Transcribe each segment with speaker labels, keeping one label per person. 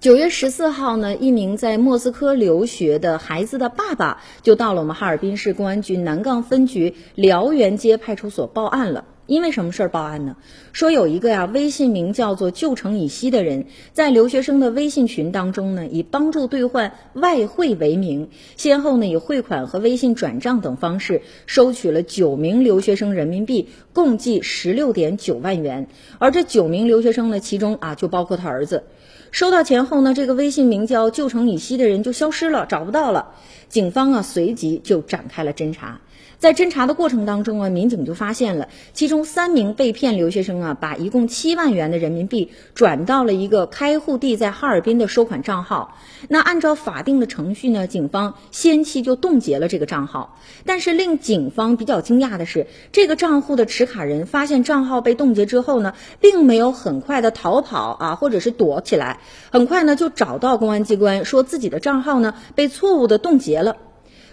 Speaker 1: 九月十四号呢，一名在莫斯科留学的孩子的爸爸就到了我们哈尔滨市公安局南岗分局辽源街派出所报案了。因为什么事儿报案呢？说有一个呀，微信名叫做旧城以西的人，在留学生的微信群当中呢，以帮助兑换外汇为名，先后呢以汇款和微信转账等方式收取了九名留学生人民币，共计十六点九万元。而这九名留学生呢，其中啊就包括他儿子。收到钱后呢，这个微信名叫旧城以西的人就消失了，找不到了。警方啊随即就展开了侦查。在侦查的过程当中啊，民警就发现了其中三名被骗留学生啊，把一共七万元的人民币转到了一个开户地在哈尔滨的收款账号。那按照法定的程序呢，警方先期就冻结了这个账号。但是令警方比较惊讶的是，这个账户的持卡人发现账号被冻结之后呢，并没有很快的逃跑啊，或者是躲起来，很快呢就找到公安机关，说自己的账号呢被错误的冻结了。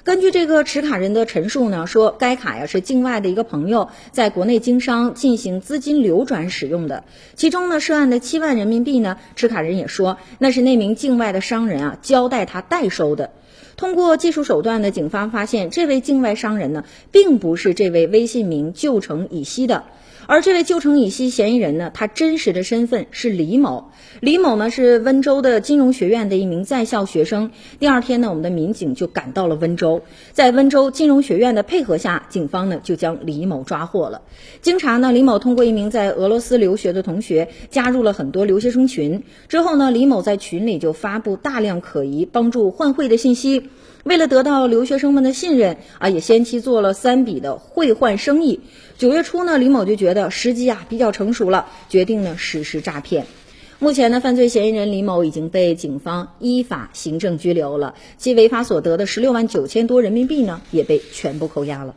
Speaker 1: 根据这个持卡人的陈述呢，说该卡呀是境外的一个朋友在国内经商进行资金流转使用的，其中呢涉案的七万人民币呢，持卡人也说那是那名境外的商人啊交代他代收的。通过技术手段呢，警方发现这位境外商人呢，并不是这位微信名旧城以西的。而这位旧城以西嫌疑人呢，他真实的身份是李某。李某呢是温州的金融学院的一名在校学生。第二天呢，我们的民警就赶到了温州在温州金融学院的配合下，警方呢就将李某抓获了。经查呢，李某通过一名在俄罗斯留学的同学，加入了很多留学生群。之后呢，李某在群里就发布大量可疑帮助换汇的信息。为了得到留学生们的信任啊，也先期做了三笔的汇换生意。九月初呢，李某就觉得时机啊比较成熟了，决定呢实施诈骗。目前呢，犯罪嫌疑人李某已经被警方依法行政拘留了，其违法所得的十六万九千多人民币呢也被全部扣押了。